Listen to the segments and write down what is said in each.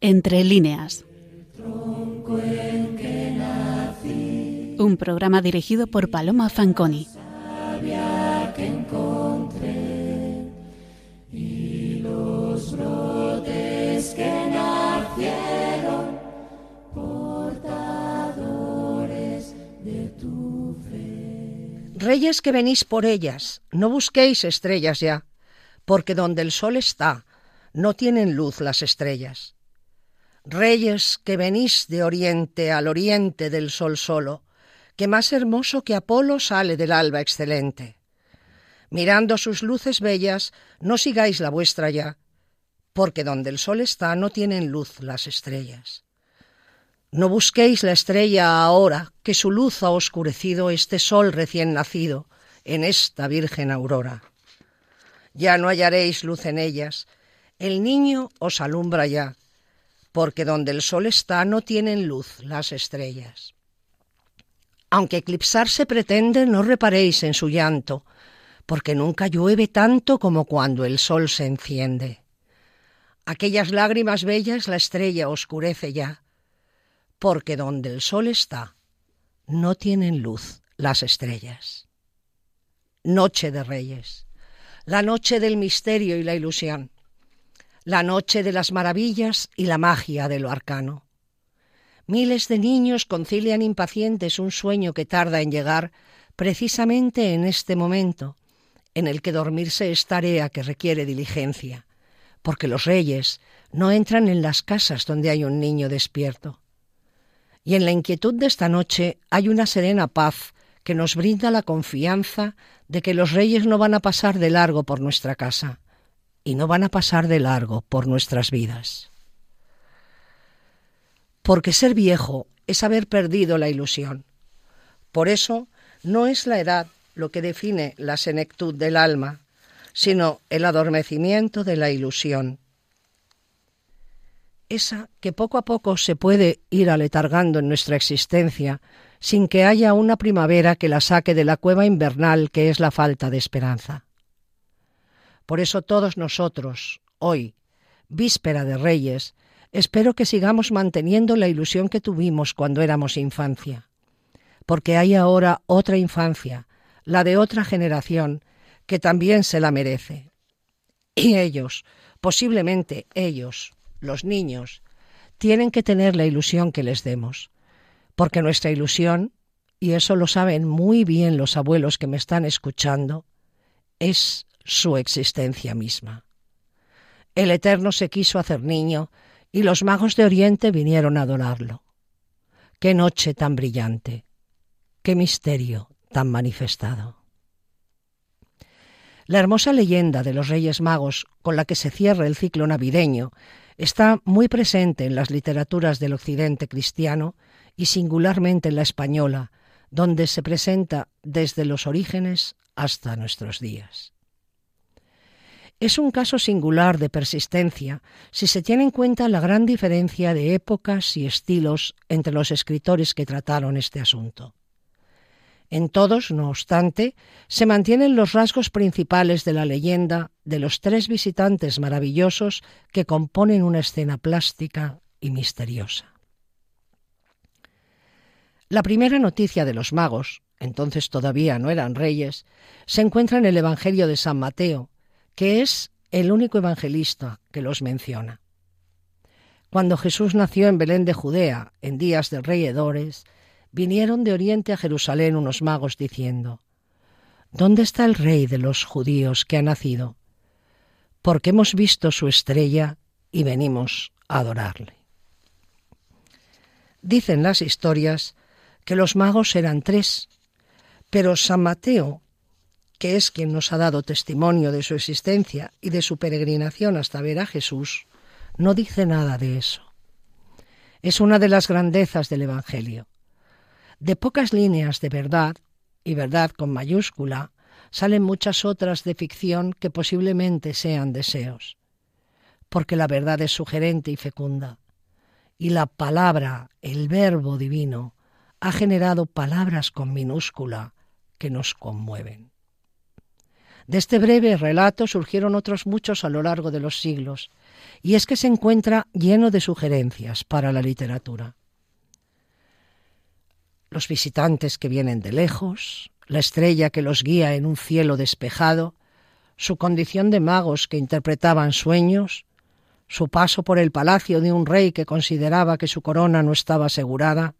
entre líneas. Un programa dirigido por Paloma Fanconi. Reyes que venís por ellas, no busquéis estrellas ya, porque donde el sol está, no tienen luz las estrellas. Reyes que venís de oriente al oriente del sol solo, que más hermoso que Apolo sale del alba excelente. Mirando sus luces bellas, no sigáis la vuestra ya, porque donde el sol está no tienen luz las estrellas. No busquéis la estrella ahora, que su luz ha oscurecido este sol recién nacido en esta virgen aurora. Ya no hallaréis luz en ellas, el niño os alumbra ya, porque donde el sol está no tienen luz las estrellas. Aunque eclipsarse pretende, no reparéis en su llanto, porque nunca llueve tanto como cuando el sol se enciende. Aquellas lágrimas bellas la estrella oscurece ya, porque donde el sol está, no tienen luz las estrellas. Noche de Reyes, la noche del misterio y la ilusión, la noche de las maravillas y la magia de lo arcano. Miles de niños concilian impacientes un sueño que tarda en llegar precisamente en este momento, en el que dormirse es tarea que requiere diligencia, porque los reyes no entran en las casas donde hay un niño despierto. Y en la inquietud de esta noche hay una serena paz que nos brinda la confianza de que los reyes no van a pasar de largo por nuestra casa y no van a pasar de largo por nuestras vidas. Porque ser viejo es haber perdido la ilusión. Por eso no es la edad lo que define la senectud del alma, sino el adormecimiento de la ilusión. Esa que poco a poco se puede ir aletargando en nuestra existencia sin que haya una primavera que la saque de la cueva invernal que es la falta de esperanza. Por eso todos nosotros, hoy, víspera de Reyes, espero que sigamos manteniendo la ilusión que tuvimos cuando éramos infancia, porque hay ahora otra infancia, la de otra generación, que también se la merece. Y ellos, posiblemente ellos, los niños, tienen que tener la ilusión que les demos, porque nuestra ilusión, y eso lo saben muy bien los abuelos que me están escuchando, es su existencia misma. El Eterno se quiso hacer niño y los magos de Oriente vinieron a adorarlo. Qué noche tan brillante, qué misterio tan manifestado. La hermosa leyenda de los Reyes Magos con la que se cierra el ciclo navideño está muy presente en las literaturas del occidente cristiano y singularmente en la española, donde se presenta desde los orígenes hasta nuestros días. Es un caso singular de persistencia si se tiene en cuenta la gran diferencia de épocas y estilos entre los escritores que trataron este asunto. En todos, no obstante, se mantienen los rasgos principales de la leyenda de los tres visitantes maravillosos que componen una escena plástica y misteriosa. La primera noticia de los magos, entonces todavía no eran reyes, se encuentra en el Evangelio de San Mateo, que es el único evangelista que los menciona. Cuando Jesús nació en Belén de Judea, en días del rey Hedores, vinieron de Oriente a Jerusalén unos magos diciendo, ¿Dónde está el rey de los judíos que ha nacido? Porque hemos visto su estrella y venimos a adorarle. Dicen las historias que los magos eran tres, pero San Mateo, que es quien nos ha dado testimonio de su existencia y de su peregrinación hasta ver a Jesús, no dice nada de eso. Es una de las grandezas del Evangelio. De pocas líneas de verdad, y verdad con mayúscula, salen muchas otras de ficción que posiblemente sean deseos, porque la verdad es sugerente y fecunda, y la palabra, el verbo divino, ha generado palabras con minúscula que nos conmueven. De este breve relato surgieron otros muchos a lo largo de los siglos, y es que se encuentra lleno de sugerencias para la literatura. Los visitantes que vienen de lejos, la estrella que los guía en un cielo despejado, su condición de magos que interpretaban sueños, su paso por el palacio de un rey que consideraba que su corona no estaba asegurada,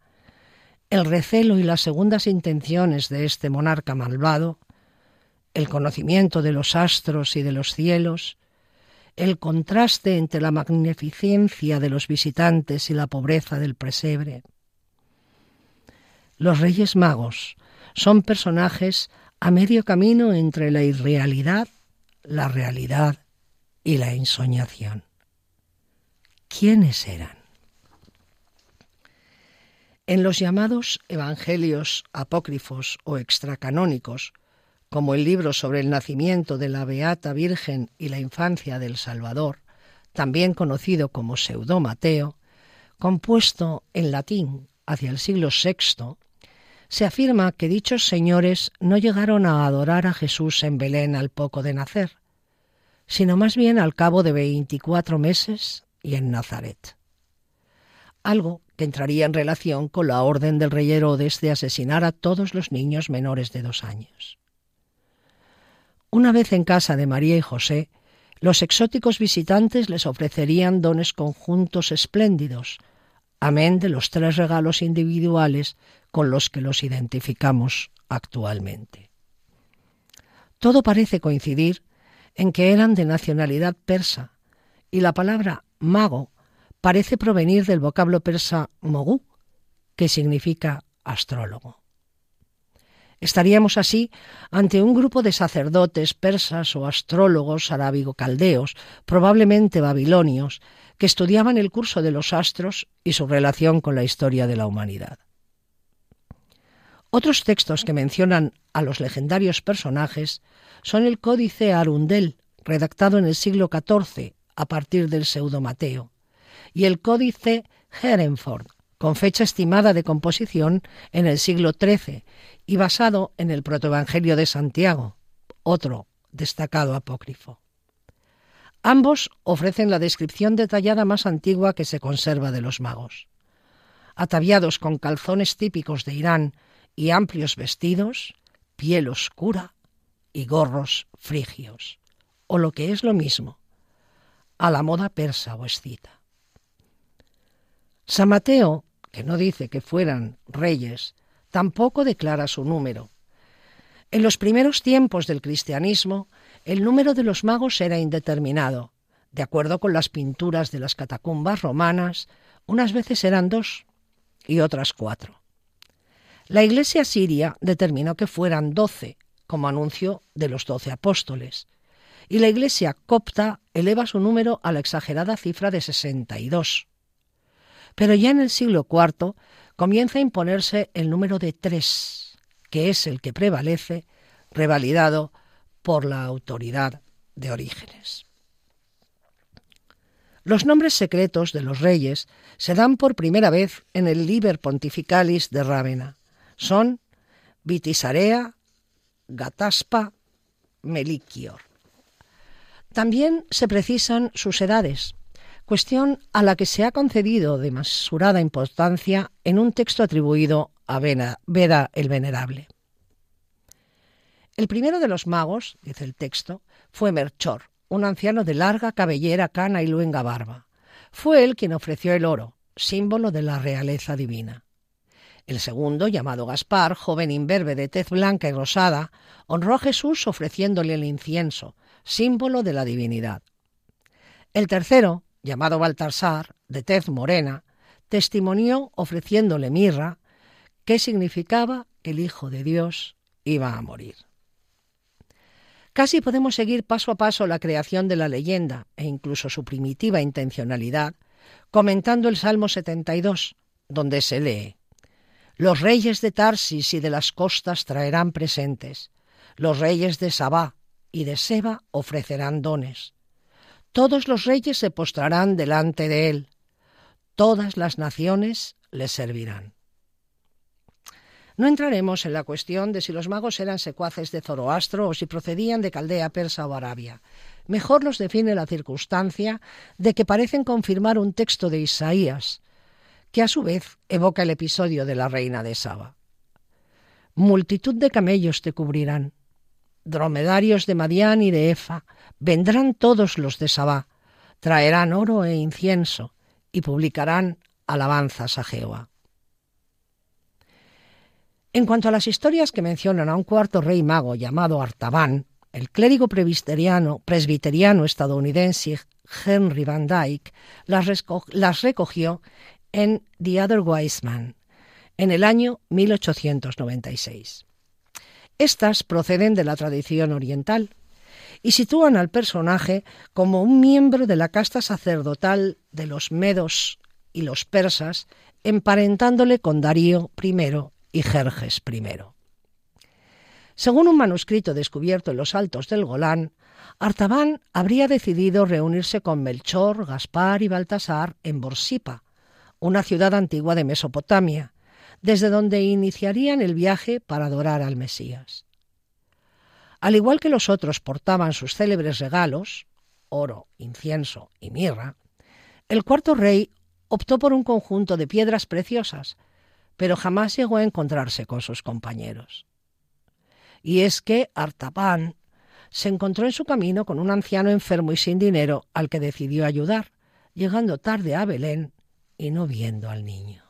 el recelo y las segundas intenciones de este monarca malvado, el conocimiento de los astros y de los cielos, el contraste entre la magnificencia de los visitantes y la pobreza del presebre. Los Reyes Magos son personajes a medio camino entre la irrealidad, la realidad y la ensoñación. ¿quiénes eran? En los llamados evangelios apócrifos o extracanónicos, como el libro sobre el nacimiento de la Beata Virgen y la infancia del Salvador, también conocido como Pseudo Mateo, compuesto en latín hacia el siglo VI, se afirma que dichos señores no llegaron a adorar a Jesús en Belén al poco de nacer, sino más bien al cabo de veinticuatro meses y en Nazaret. Algo que entraría en relación con la orden del rey Herodes de asesinar a todos los niños menores de dos años. Una vez en casa de María y José, los exóticos visitantes les ofrecerían dones conjuntos espléndidos, amén de los tres regalos individuales con los que los identificamos actualmente. Todo parece coincidir en que eran de nacionalidad persa, y la palabra mago parece provenir del vocablo persa mogú, que significa astrólogo. Estaríamos así ante un grupo de sacerdotes persas o astrólogos arábigo-caldeos, probablemente babilonios, que estudiaban el curso de los astros y su relación con la historia de la humanidad. Otros textos que mencionan a los legendarios personajes son el Códice Arundel, redactado en el siglo XIV a partir del pseudo Mateo, y el Códice Herenford, con fecha estimada de composición en el siglo XIII y basado en el protoevangelio de Santiago, otro destacado apócrifo. Ambos ofrecen la descripción detallada más antigua que se conserva de los magos. Ataviados con calzones típicos de Irán y amplios vestidos, piel oscura y gorros frigios, o lo que es lo mismo, a la moda persa o escita. San Mateo, que no dice que fueran reyes, tampoco declara su número. En los primeros tiempos del cristianismo, el número de los magos era indeterminado. De acuerdo con las pinturas de las catacumbas romanas, unas veces eran dos y otras cuatro. La Iglesia siria determinó que fueran doce, como anuncio de los doce apóstoles, y la Iglesia copta eleva su número a la exagerada cifra de 62. Pero ya en el siglo IV comienza a imponerse el número de tres, que es el que prevalece, revalidado por la autoridad de Orígenes. Los nombres secretos de los reyes se dan por primera vez en el Liber Pontificalis de Rávena. Son Vitisarea, Gataspa, Meliquior. También se precisan sus edades, cuestión a la que se ha concedido de mesurada importancia en un texto atribuido a Veda el Venerable. El primero de los magos, dice el texto, fue Merchor, un anciano de larga cabellera, cana y luenga barba. Fue él quien ofreció el oro, símbolo de la realeza divina. El segundo, llamado Gaspar, joven imberbe de tez blanca y rosada, honró a Jesús ofreciéndole el incienso, símbolo de la divinidad. El tercero, llamado Baltasar, de tez morena, testimonió ofreciéndole mirra, que significaba que el Hijo de Dios iba a morir. Casi podemos seguir paso a paso la creación de la leyenda e incluso su primitiva intencionalidad, comentando el Salmo 72, donde se lee Los reyes de Tarsis y de las costas traerán presentes, los reyes de Sabá y de Seba ofrecerán dones. Todos los reyes se postrarán delante de él, todas las naciones le servirán. No entraremos en la cuestión de si los magos eran secuaces de Zoroastro o si procedían de Caldea persa o Arabia. Mejor los define la circunstancia de que parecen confirmar un texto de Isaías, que a su vez evoca el episodio de la reina de Saba. Multitud de camellos te cubrirán, dromedarios de Madián y de Efa, vendrán todos los de Sabá, traerán oro e incienso y publicarán alabanzas a Jehová. En cuanto a las historias que mencionan a un cuarto rey mago llamado Artaban, el clérigo presbiteriano, estadounidense Henry Van Dyke las, las recogió en The Other Wise Man en el año 1896. Estas proceden de la tradición oriental y sitúan al personaje como un miembro de la casta sacerdotal de los medos y los persas, emparentándole con Darío I y Jerjes I. Según un manuscrito descubierto en los altos del Golán, Artaban habría decidido reunirse con Melchor, Gaspar y Baltasar en Borsipa, una ciudad antigua de Mesopotamia, desde donde iniciarían el viaje para adorar al Mesías. Al igual que los otros portaban sus célebres regalos, oro, incienso y mirra, el cuarto rey optó por un conjunto de piedras preciosas, pero jamás llegó a encontrarse con sus compañeros. Y es que Artapan se encontró en su camino con un anciano enfermo y sin dinero al que decidió ayudar, llegando tarde a Belén y no viendo al niño.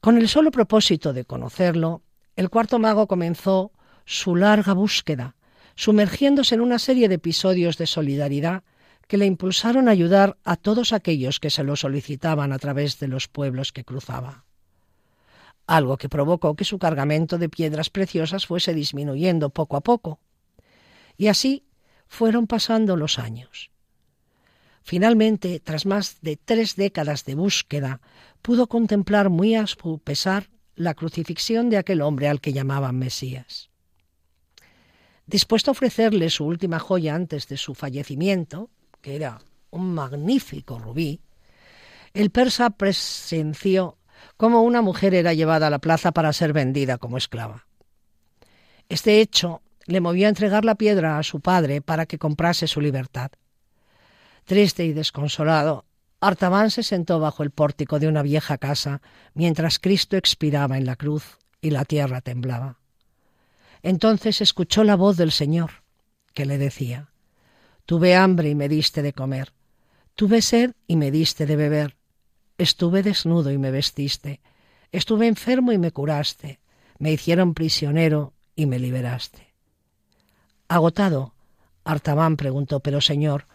Con el solo propósito de conocerlo, el cuarto mago comenzó su larga búsqueda, sumergiéndose en una serie de episodios de solidaridad que le impulsaron a ayudar a todos aquellos que se lo solicitaban a través de los pueblos que cruzaba. Algo que provocó que su cargamento de piedras preciosas fuese disminuyendo poco a poco. Y así fueron pasando los años. Finalmente, tras más de tres décadas de búsqueda, pudo contemplar muy a su pesar la crucifixión de aquel hombre al que llamaban Mesías. Dispuesto a ofrecerle su última joya antes de su fallecimiento, que era un magnífico rubí, el persa presenció cómo una mujer era llevada a la plaza para ser vendida como esclava. Este hecho le movió a entregar la piedra a su padre para que comprase su libertad. Triste y desconsolado, Artaban se sentó bajo el pórtico de una vieja casa mientras Cristo expiraba en la cruz y la tierra temblaba. Entonces escuchó la voz del Señor, que le decía, Tuve hambre y me diste de comer, tuve sed y me diste de beber, estuve desnudo y me vestiste, estuve enfermo y me curaste, me hicieron prisionero y me liberaste. Agotado, Artaban preguntó, pero Señor,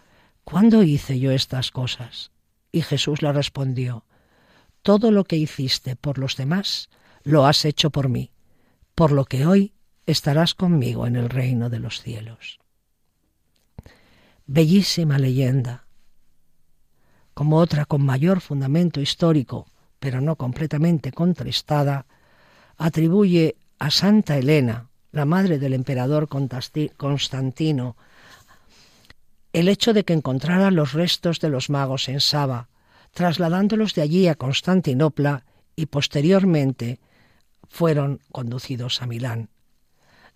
¿cuándo hice yo estas cosas? Y Jesús le respondió, Todo lo que hiciste por los demás, lo has hecho por mí, por lo que hoy estarás conmigo en el reino de los cielos. Bellísima leyenda, como otra con mayor fundamento histórico, pero no completamente contrastada, atribuye a Santa Elena, la madre del emperador Constantino, el hecho de que encontrara los restos de los magos en Saba, trasladándolos de allí a Constantinopla y posteriormente fueron conducidos a Milán.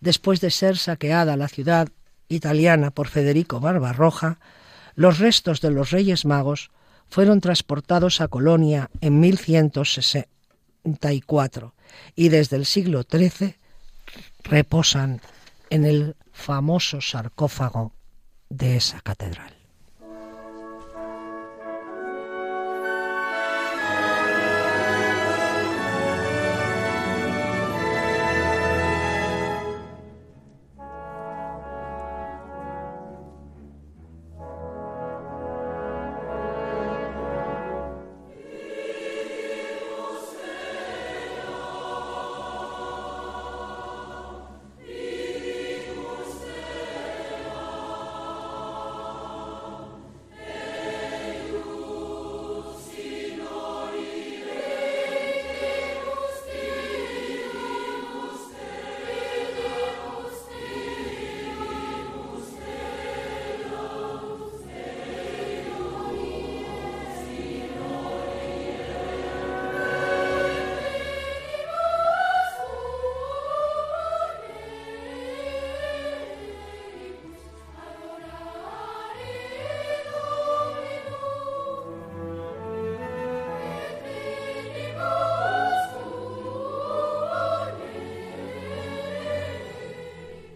Después de ser saqueada la ciudad italiana por Federico Barbarroja, los restos de los Reyes Magos fueron transportados a Colonia en 1164 y desde el siglo XIII reposan en el famoso sarcófago de esa catedral.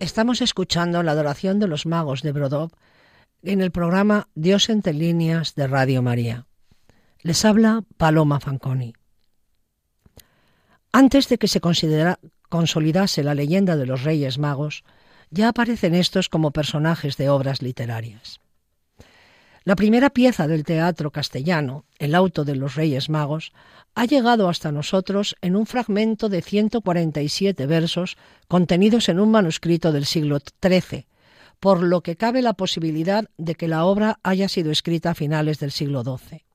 Estamos escuchando la adoración de los magos de Brodov en el programa Dios entre líneas de Radio María. Les habla Paloma Fanconi. Antes de que se consolidase la leyenda de los Reyes Magos, ya aparecen estos como personajes de obras literarias. La primera pieza del teatro castellano, El auto de los Reyes Magos, ha llegado hasta nosotros en un fragmento de 147 versos contenidos en un manuscrito del siglo XIII, por lo que cabe la posibilidad de que la obra haya sido escrita a finales del siglo XII.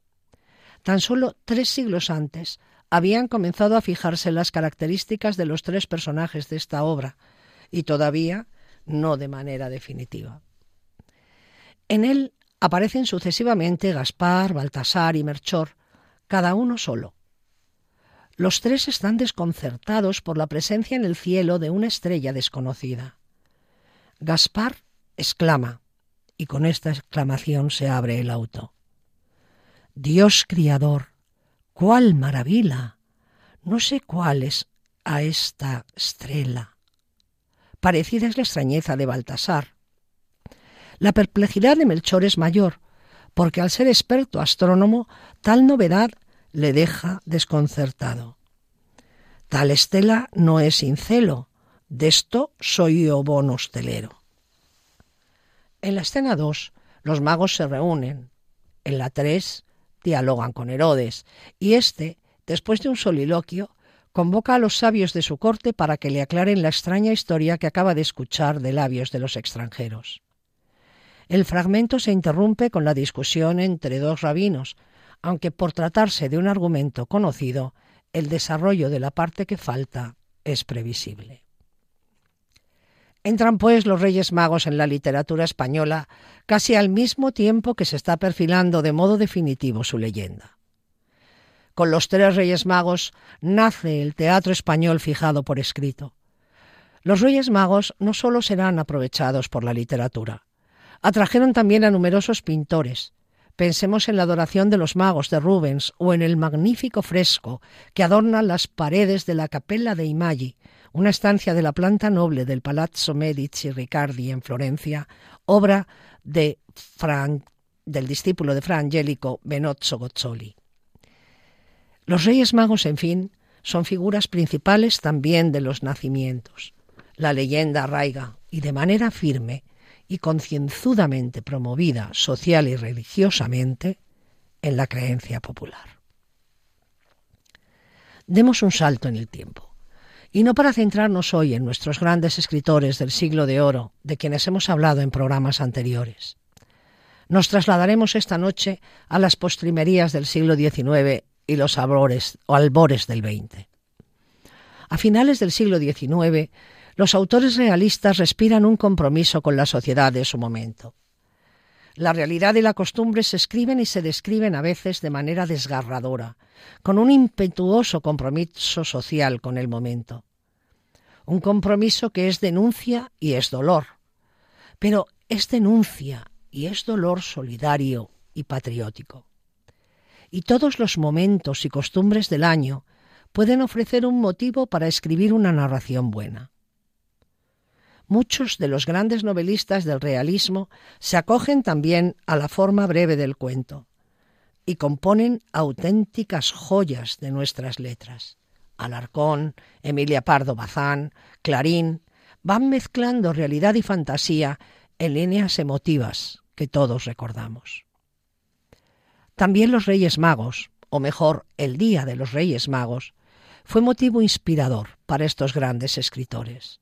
Tan solo tres siglos antes habían comenzado a fijarse las características de los tres personajes de esta obra, y todavía no de manera definitiva. En él aparecen sucesivamente Gaspar, Baltasar y Merchor, cada uno solo. Los tres están desconcertados por la presencia en el cielo de una estrella desconocida. Gaspar exclama, y con esta exclamación se abre el auto. Dios criador, cuál maravilla. No sé cuál es a esta estrella. Parecida es la extrañeza de Baltasar, la perplejidad de Melchor es mayor, porque al ser experto astrónomo, tal novedad le deja desconcertado. Tal estela no es incelo, de esto soy yo bono hostelero. En la escena 2, los magos se reúnen. En la 3, dialogan con Herodes, y éste, después de un soliloquio, convoca a los sabios de su corte para que le aclaren la extraña historia que acaba de escuchar de labios de los extranjeros. El fragmento se interrumpe con la discusión entre dos rabinos, aunque por tratarse de un argumento conocido, el desarrollo de la parte que falta es previsible. Entran pues los Reyes Magos en la literatura española casi al mismo tiempo que se está perfilando de modo definitivo su leyenda. Con los tres Reyes Magos nace el teatro español fijado por escrito. Los Reyes Magos no solo serán aprovechados por la literatura, Atrajeron también a numerosos pintores. Pensemos en la adoración de los magos de Rubens o en el magnífico fresco que adorna las paredes de la Capella de Imaggi, una estancia de la planta noble del Palazzo Medici Riccardi en Florencia, obra de del discípulo de Fra Angelico Benozzo Gozzoli. Los Reyes Magos, en fin, son figuras principales también de los nacimientos. La leyenda arraiga, y de manera firme, y concienzudamente promovida social y religiosamente en la creencia popular. Demos un salto en el tiempo, y no para centrarnos hoy en nuestros grandes escritores del siglo de oro, de quienes hemos hablado en programas anteriores. Nos trasladaremos esta noche a las postrimerías del siglo XIX y los albores, o albores del XX. A finales del siglo XIX, los autores realistas respiran un compromiso con la sociedad de su momento. La realidad y la costumbre se escriben y se describen a veces de manera desgarradora, con un impetuoso compromiso social con el momento. Un compromiso que es denuncia y es dolor, pero es denuncia y es dolor solidario y patriótico. Y todos los momentos y costumbres del año pueden ofrecer un motivo para escribir una narración buena. Muchos de los grandes novelistas del realismo se acogen también a la forma breve del cuento y componen auténticas joyas de nuestras letras. Alarcón, Emilia Pardo Bazán, Clarín van mezclando realidad y fantasía en líneas emotivas que todos recordamos. También los Reyes Magos, o mejor, el Día de los Reyes Magos, fue motivo inspirador para estos grandes escritores.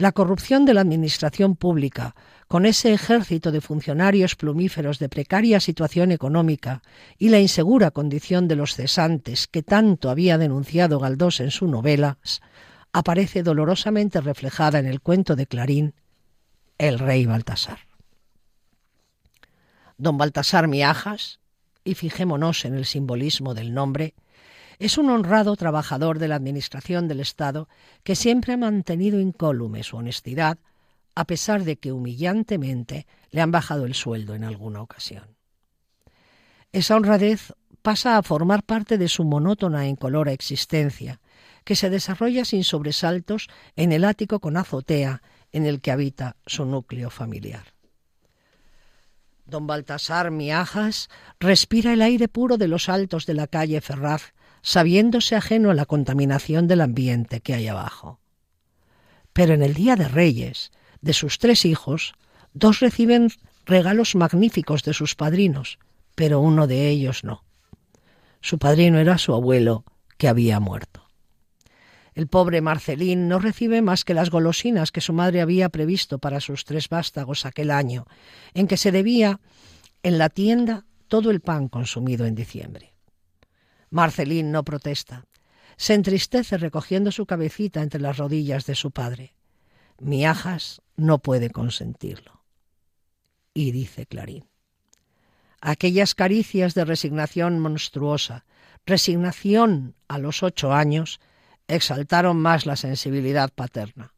La corrupción de la administración pública, con ese ejército de funcionarios plumíferos de precaria situación económica y la insegura condición de los cesantes que tanto había denunciado Galdós en sus novelas, aparece dolorosamente reflejada en el cuento de Clarín, El rey Baltasar. Don Baltasar Miajas, y fijémonos en el simbolismo del nombre, es un honrado trabajador de la Administración del Estado que siempre ha mantenido incólume su honestidad, a pesar de que humillantemente le han bajado el sueldo en alguna ocasión. Esa honradez pasa a formar parte de su monótona e incolora existencia, que se desarrolla sin sobresaltos en el ático con azotea en el que habita su núcleo familiar. Don Baltasar Miajas respira el aire puro de los altos de la calle Ferraz, sabiéndose ajeno a la contaminación del ambiente que hay abajo. Pero en el Día de Reyes, de sus tres hijos, dos reciben regalos magníficos de sus padrinos, pero uno de ellos no. Su padrino era su abuelo, que había muerto. El pobre Marcelín no recibe más que las golosinas que su madre había previsto para sus tres vástagos aquel año, en que se debía en la tienda todo el pan consumido en diciembre. Marcelín no protesta. Se entristece recogiendo su cabecita entre las rodillas de su padre. Miajas no puede consentirlo. Y dice Clarín. Aquellas caricias de resignación monstruosa, resignación a los ocho años, exaltaron más la sensibilidad paterna.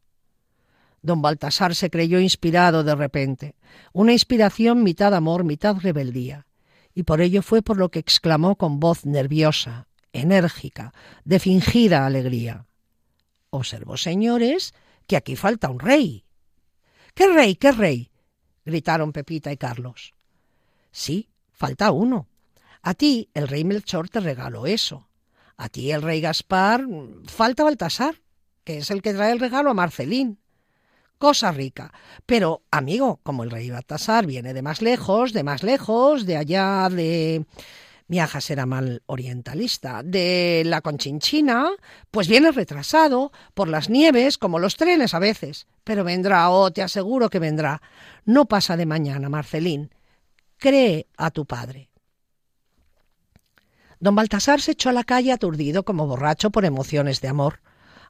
Don Baltasar se creyó inspirado de repente, una inspiración mitad amor, mitad rebeldía, y por ello fue por lo que exclamó con voz nerviosa, enérgica, de fingida alegría. Observo, señores, que aquí falta un rey. ¿Qué rey? ¿Qué rey? gritaron Pepita y Carlos. Sí, falta uno. A ti el rey Melchor te regaló eso. A ti el rey Gaspar falta Baltasar, que es el que trae el regalo a Marcelín. Cosa rica. Pero, amigo, como el rey Baltasar viene de más lejos, de más lejos, de allá de... Miajas era mal orientalista. De la Conchinchina, pues viene retrasado, por las nieves, como los trenes a veces. Pero vendrá, oh, te aseguro que vendrá. No pasa de mañana, Marcelín. Cree a tu padre. Don Baltasar se echó a la calle aturdido como borracho por emociones de amor,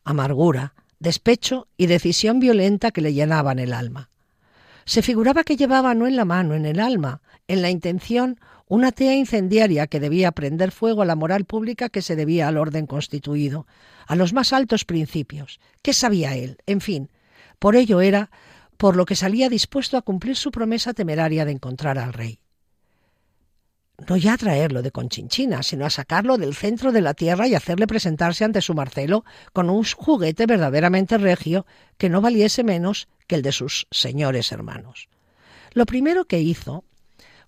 amargura, despecho y decisión violenta que le llenaban el alma. Se figuraba que llevaba no en la mano, en el alma, en la intención, una tea incendiaria que debía prender fuego a la moral pública que se debía al orden constituido, a los más altos principios. ¿Qué sabía él? En fin, por ello era por lo que salía dispuesto a cumplir su promesa temeraria de encontrar al rey no ya a traerlo de Conchinchina, sino a sacarlo del centro de la tierra y hacerle presentarse ante su Marcelo con un juguete verdaderamente regio que no valiese menos que el de sus señores hermanos. Lo primero que hizo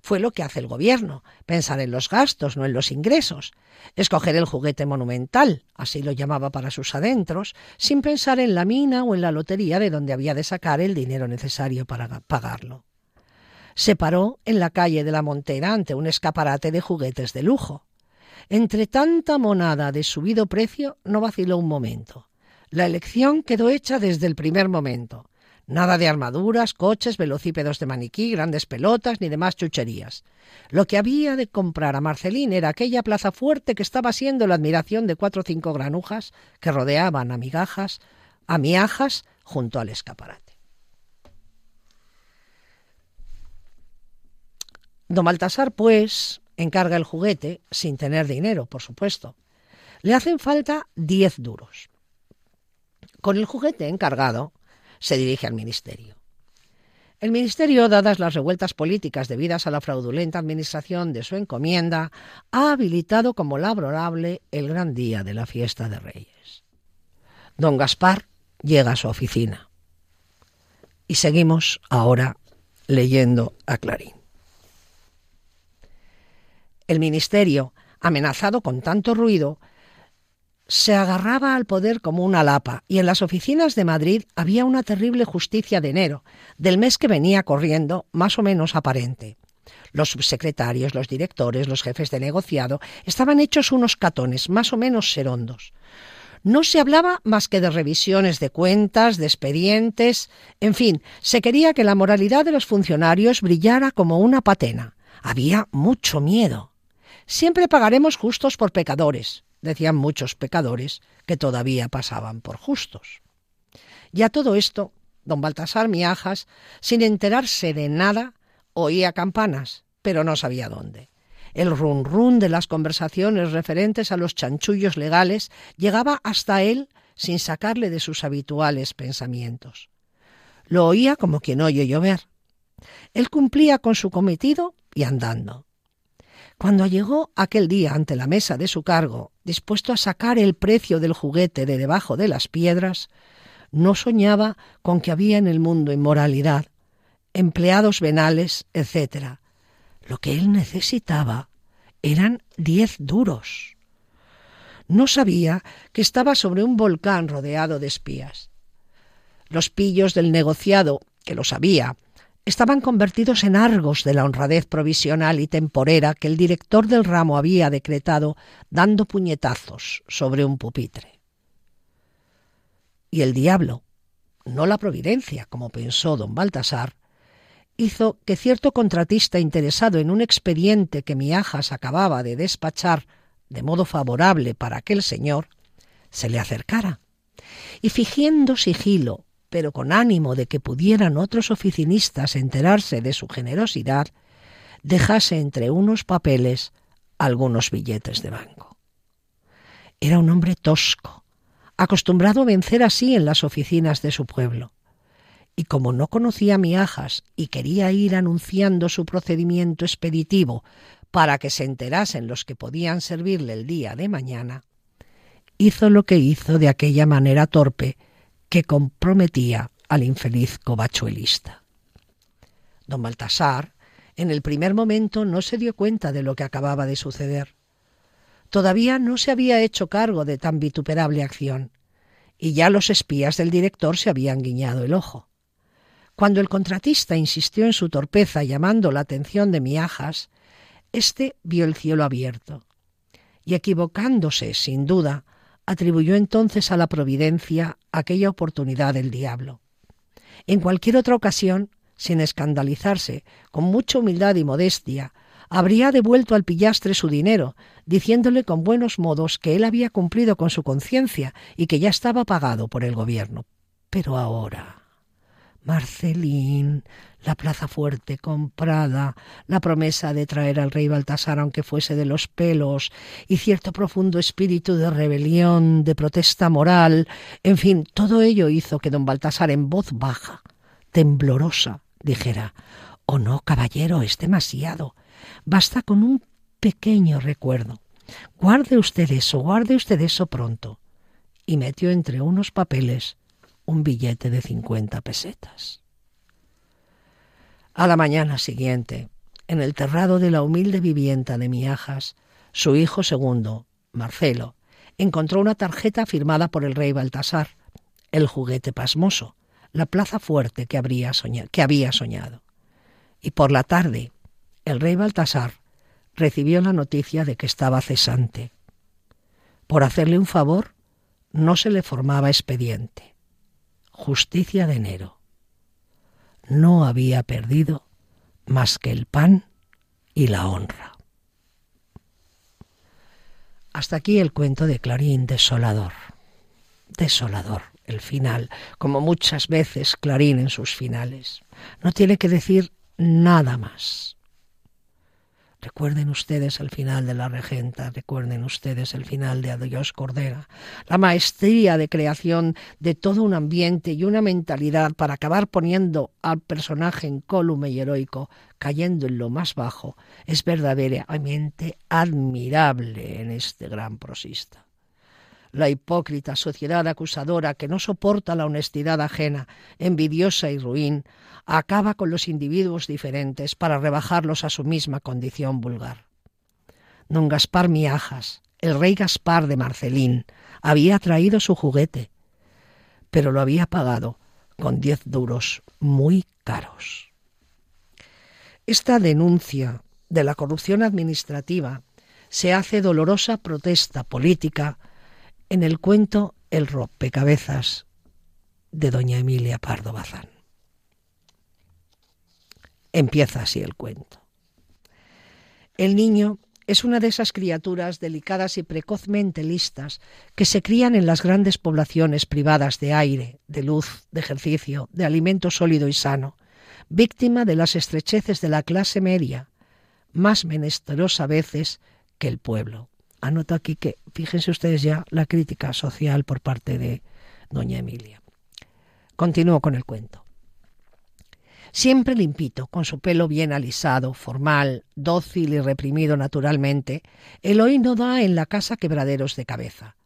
fue lo que hace el gobierno, pensar en los gastos, no en los ingresos, escoger el juguete monumental, así lo llamaba para sus adentros, sin pensar en la mina o en la lotería de donde había de sacar el dinero necesario para pagarlo se paró en la calle de la Montera ante un escaparate de juguetes de lujo. Entre tanta monada de subido precio no vaciló un momento. La elección quedó hecha desde el primer momento. Nada de armaduras, coches, velocípedos de maniquí, grandes pelotas ni demás chucherías. Lo que había de comprar a Marcelín era aquella plaza fuerte que estaba siendo la admiración de cuatro o cinco granujas que rodeaban a migajas, a miajas junto al escaparate. Don Baltasar, pues, encarga el juguete, sin tener dinero, por supuesto. Le hacen falta diez duros. Con el juguete encargado, se dirige al ministerio. El ministerio, dadas las revueltas políticas debidas a la fraudulenta administración de su encomienda, ha habilitado como laborable el gran día de la fiesta de Reyes. Don Gaspar llega a su oficina. Y seguimos ahora leyendo a Clarín. El ministerio, amenazado con tanto ruido, se agarraba al poder como una lapa, y en las oficinas de Madrid había una terrible justicia de enero, del mes que venía corriendo, más o menos aparente. Los subsecretarios, los directores, los jefes de negociado estaban hechos unos catones, más o menos serondos. No se hablaba más que de revisiones de cuentas, de expedientes, en fin, se quería que la moralidad de los funcionarios brillara como una patena. Había mucho miedo. Siempre pagaremos justos por pecadores, decían muchos pecadores que todavía pasaban por justos. Y a todo esto, don Baltasar Miajas, sin enterarse de nada, oía campanas, pero no sabía dónde. El run run de las conversaciones referentes a los chanchullos legales llegaba hasta él sin sacarle de sus habituales pensamientos. Lo oía como quien oye llover. Él cumplía con su cometido y andando. Cuando llegó aquel día ante la mesa de su cargo, dispuesto a sacar el precio del juguete de debajo de las piedras, no soñaba con que había en el mundo inmoralidad, empleados venales, etc. Lo que él necesitaba eran diez duros. No sabía que estaba sobre un volcán rodeado de espías. Los pillos del negociado, que lo sabía, estaban convertidos en argos de la honradez provisional y temporera que el director del ramo había decretado dando puñetazos sobre un pupitre. Y el diablo, no la providencia, como pensó don Baltasar, hizo que cierto contratista interesado en un expediente que Miajas acababa de despachar de modo favorable para aquel señor, se le acercara y fingiendo sigilo pero con ánimo de que pudieran otros oficinistas enterarse de su generosidad, dejase entre unos papeles algunos billetes de banco. Era un hombre tosco, acostumbrado a vencer así en las oficinas de su pueblo. Y como no conocía miajas y quería ir anunciando su procedimiento expeditivo para que se enterasen los que podían servirle el día de mañana, hizo lo que hizo de aquella manera torpe que comprometía al infeliz covachuelista. Don Baltasar, en el primer momento, no se dio cuenta de lo que acababa de suceder. Todavía no se había hecho cargo de tan vituperable acción, y ya los espías del director se habían guiñado el ojo. Cuando el contratista insistió en su torpeza llamando la atención de Miajas, éste vio el cielo abierto, y equivocándose, sin duda, atribuyó entonces a la providencia aquella oportunidad del diablo. En cualquier otra ocasión, sin escandalizarse, con mucha humildad y modestia, habría devuelto al pillastre su dinero, diciéndole con buenos modos que él había cumplido con su conciencia y que ya estaba pagado por el gobierno. Pero ahora. Marcelín, la plaza fuerte comprada, la promesa de traer al rey Baltasar aunque fuese de los pelos, y cierto profundo espíritu de rebelión, de protesta moral, en fin, todo ello hizo que don Baltasar en voz baja, temblorosa, dijera Oh no, caballero, es demasiado. Basta con un pequeño recuerdo. Guarde usted eso, guarde usted eso pronto. Y metió entre unos papeles un billete de cincuenta pesetas. A la mañana siguiente, en el terrado de la humilde vivienda de Miajas, su hijo segundo, Marcelo, encontró una tarjeta firmada por el rey Baltasar, el juguete pasmoso, la plaza fuerte que, que había soñado. Y por la tarde, el rey Baltasar recibió la noticia de que estaba cesante. Por hacerle un favor, no se le formaba expediente justicia de enero. No había perdido más que el pan y la honra. Hasta aquí el cuento de Clarín desolador. Desolador el final, como muchas veces Clarín en sus finales. No tiene que decir nada más. Recuerden ustedes el final de La Regenta, recuerden ustedes el final de Adiós Cordera, la maestría de creación de todo un ambiente y una mentalidad para acabar poniendo al personaje incólume y heroico, cayendo en lo más bajo, es verdaderamente admirable en este gran prosista la hipócrita sociedad acusadora que no soporta la honestidad ajena, envidiosa y ruin, acaba con los individuos diferentes para rebajarlos a su misma condición vulgar. Don Gaspar Miajas, el rey Gaspar de Marcelín, había traído su juguete, pero lo había pagado con diez duros muy caros. Esta denuncia de la corrupción administrativa se hace dolorosa protesta política en el cuento El rompecabezas de doña Emilia Pardo Bazán. Empieza así el cuento. El niño es una de esas criaturas delicadas y precozmente listas que se crían en las grandes poblaciones privadas de aire, de luz, de ejercicio, de alimento sólido y sano, víctima de las estrecheces de la clase media, más menesterosa a veces que el pueblo. Anoto aquí que, fíjense ustedes ya, la crítica social por parte de doña Emilia. Continúo con el cuento. Siempre limpito, con su pelo bien alisado, formal, dócil y reprimido naturalmente, Eloy no da en la casa quebraderos de cabeza.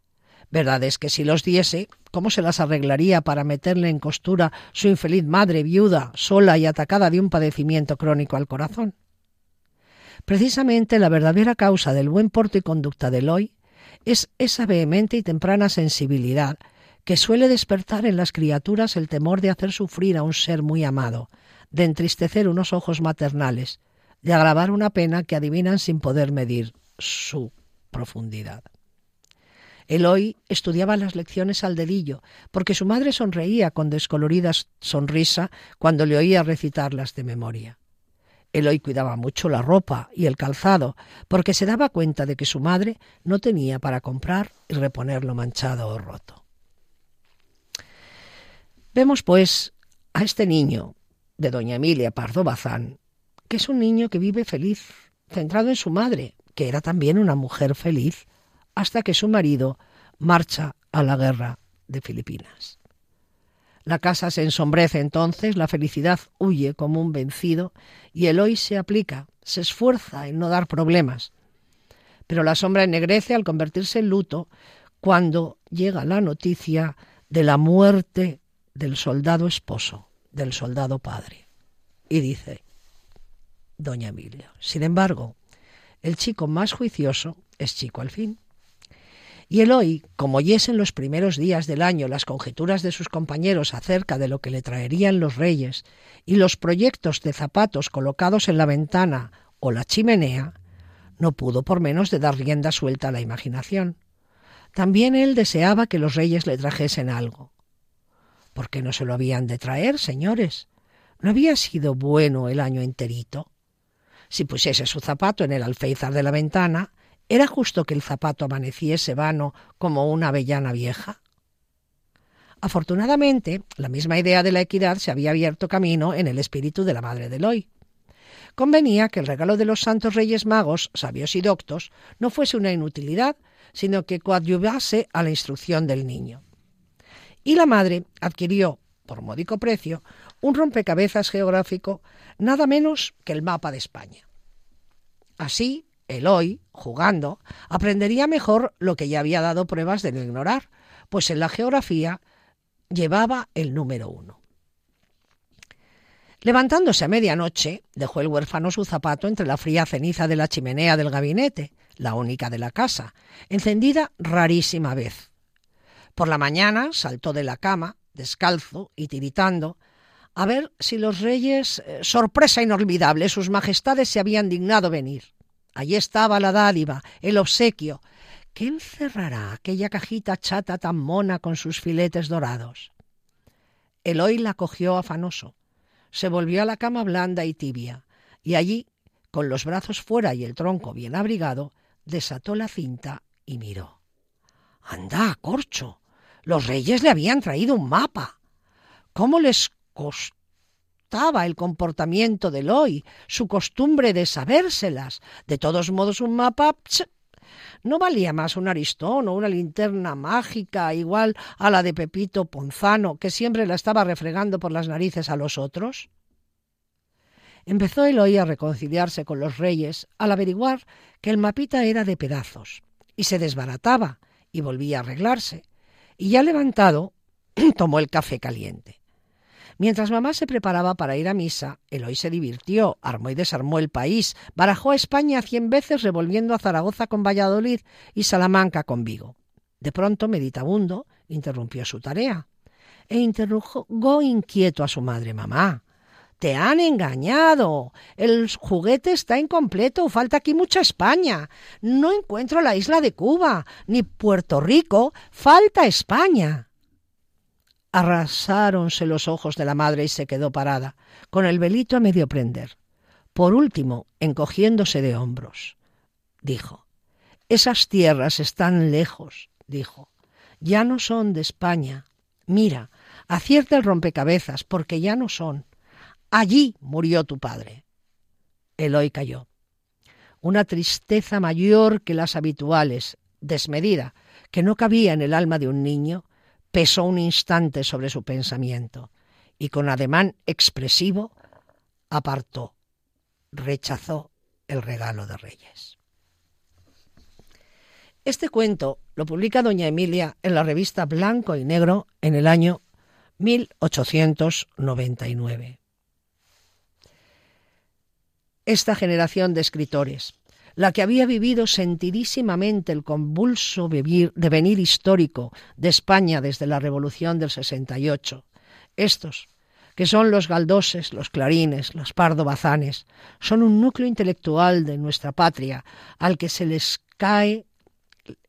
Verdad es que si los diese, ¿cómo se las arreglaría para meterle en costura su infeliz madre viuda, sola y atacada de un padecimiento crónico al corazón? Precisamente la verdadera causa del buen porte y conducta de Eloy es esa vehemente y temprana sensibilidad que suele despertar en las criaturas el temor de hacer sufrir a un ser muy amado, de entristecer unos ojos maternales, de agravar una pena que adivinan sin poder medir su profundidad. Eloy estudiaba las lecciones al dedillo, porque su madre sonreía con descolorida sonrisa cuando le oía recitarlas de memoria. Eloy cuidaba mucho la ropa y el calzado, porque se daba cuenta de que su madre no tenía para comprar y reponer lo manchado o roto. Vemos, pues, a este niño de doña Emilia Pardo Bazán, que es un niño que vive feliz, centrado en su madre, que era también una mujer feliz, hasta que su marido marcha a la guerra de Filipinas. La casa se ensombrece entonces, la felicidad huye como un vencido y el hoy se aplica, se esfuerza en no dar problemas. Pero la sombra ennegrece al convertirse en luto cuando llega la noticia de la muerte del soldado esposo, del soldado padre. Y dice, doña Emilia, sin embargo, el chico más juicioso es chico al fin. Y Eloy, como oyese los primeros días del año las conjeturas de sus compañeros acerca de lo que le traerían los reyes y los proyectos de zapatos colocados en la ventana o la chimenea, no pudo por menos de dar rienda suelta a la imaginación. También él deseaba que los reyes le trajesen algo. ¿Por qué no se lo habían de traer, señores? ¿No había sido bueno el año enterito? Si pusiese su zapato en el alféizar de la ventana, ¿Era justo que el zapato amaneciese vano como una avellana vieja? Afortunadamente, la misma idea de la equidad se había abierto camino en el espíritu de la madre de Eloy. Convenía que el regalo de los santos reyes magos, sabios y doctos, no fuese una inutilidad, sino que coadyuvase a la instrucción del niño. Y la madre adquirió, por módico precio, un rompecabezas geográfico nada menos que el mapa de España. Así, Eloy, jugando, aprendería mejor lo que ya había dado pruebas de no ignorar, pues en la geografía llevaba el número uno. Levantándose a medianoche, dejó el huérfano su zapato entre la fría ceniza de la chimenea del gabinete, la única de la casa, encendida rarísima vez. Por la mañana saltó de la cama, descalzo y tiritando, a ver si los reyes, eh, sorpresa inolvidable, sus majestades se habían dignado venir. Allí estaba la dádiva, el obsequio. ¿Qué encerrará aquella cajita chata tan mona con sus filetes dorados? Eloy la cogió afanoso. Se volvió a la cama blanda y tibia, y allí, con los brazos fuera y el tronco bien abrigado, desató la cinta y miró. Anda, corcho. Los reyes le habían traído un mapa. ¿Cómo les costó el comportamiento del hoy, su costumbre de sabérselas. De todos modos, un mapa no valía más un aristón o una linterna mágica igual a la de Pepito Ponzano, que siempre la estaba refregando por las narices a los otros. Empezó hoy a reconciliarse con los reyes al averiguar que el mapita era de pedazos, y se desbarataba y volvía a arreglarse, y ya levantado tomó el café caliente. Mientras mamá se preparaba para ir a misa, Eloy se divirtió, armó y desarmó el país, barajó a España cien veces revolviendo a Zaragoza con Valladolid y Salamanca con Vigo. De pronto, meditabundo, interrumpió su tarea e interrogó inquieto a su madre mamá. Te han engañado. El juguete está incompleto. Falta aquí mucha España. No encuentro la isla de Cuba, ni Puerto Rico. Falta España. Arrasáronse los ojos de la madre y se quedó parada, con el velito a medio prender. Por último, encogiéndose de hombros, dijo, Esas tierras están lejos, dijo, ya no son de España. Mira, acierta el rompecabezas, porque ya no son. Allí murió tu padre. Eloy cayó. Una tristeza mayor que las habituales, desmedida, que no cabía en el alma de un niño, pesó un instante sobre su pensamiento y con ademán expresivo apartó, rechazó el regalo de Reyes. Este cuento lo publica doña Emilia en la revista Blanco y Negro en el año 1899. Esta generación de escritores, la que había vivido sentidísimamente el convulso devenir histórico de España desde la Revolución del 68, estos, que son los galdoses, los clarines, los pardo-bazanes, son un núcleo intelectual de nuestra patria al que se les cae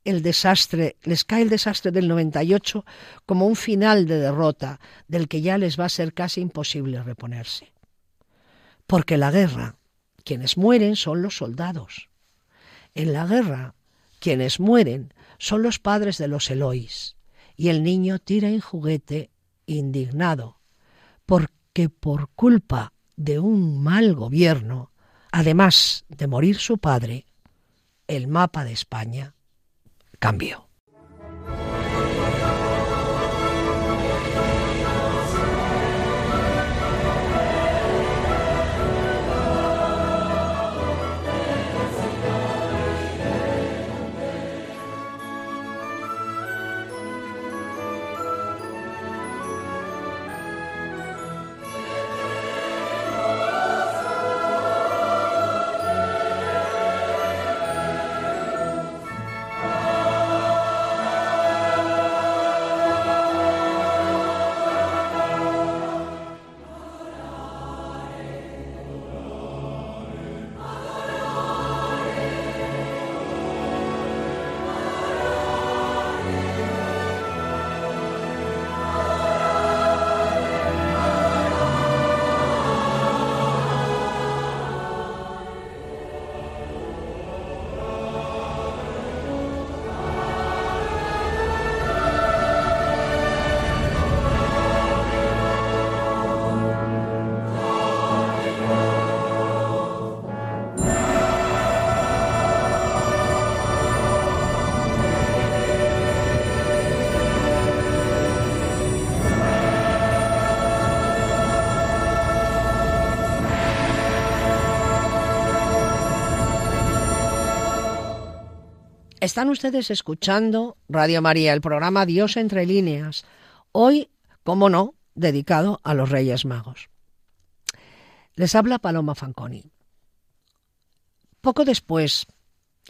el desastre, les cae el desastre del 98 como un final de derrota del que ya les va a ser casi imposible reponerse. Porque la guerra, quienes mueren son los soldados. En la guerra, quienes mueren son los padres de los Eloís, y el niño tira en juguete indignado, porque por culpa de un mal gobierno, además de morir su padre, el mapa de España cambio. Están ustedes escuchando Radio María, el programa Dios entre líneas. Hoy, como no, dedicado a los Reyes Magos. Les habla Paloma Fanconi. Poco después,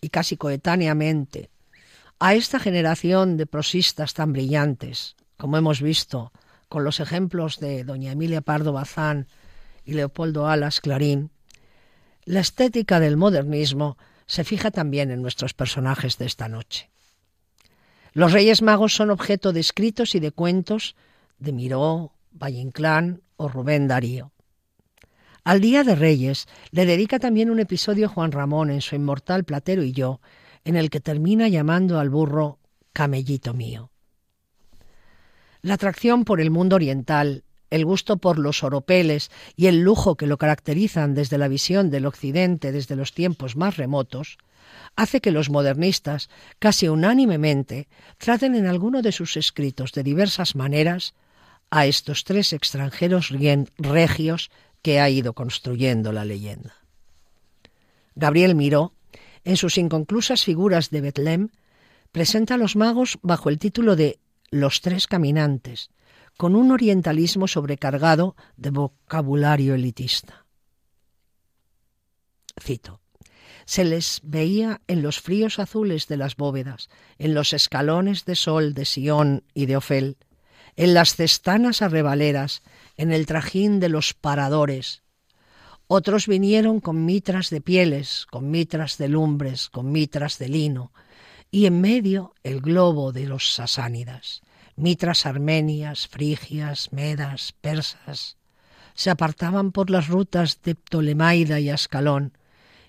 y casi coetáneamente, a esta generación de prosistas tan brillantes, como hemos visto con los ejemplos de doña Emilia Pardo Bazán y Leopoldo Alas Clarín, la estética del modernismo se fija también en nuestros personajes de esta noche. Los Reyes Magos son objeto de escritos y de cuentos de Miró, Valle Inclán o Rubén Darío. Al Día de Reyes le dedica también un episodio Juan Ramón en su inmortal Platero y yo, en el que termina llamando al burro camellito mío. La atracción por el mundo oriental el gusto por los oropeles y el lujo que lo caracterizan desde la visión del Occidente desde los tiempos más remotos, hace que los modernistas, casi unánimemente, traten en alguno de sus escritos de diversas maneras a estos tres extranjeros regios que ha ido construyendo la leyenda. Gabriel Miró, en sus inconclusas figuras de Betlem, presenta a los magos bajo el título de Los tres caminantes, con un orientalismo sobrecargado de vocabulario elitista. Cito. Se les veía en los fríos azules de las bóvedas, en los escalones de sol de Sion y de Ofel, en las cestanas arrebaleras, en el trajín de los paradores. Otros vinieron con mitras de pieles, con mitras de lumbres, con mitras de lino, y en medio el globo de los sasánidas mitras armenias, frigias, medas, persas, se apartaban por las rutas de Ptolemaida y Ascalón,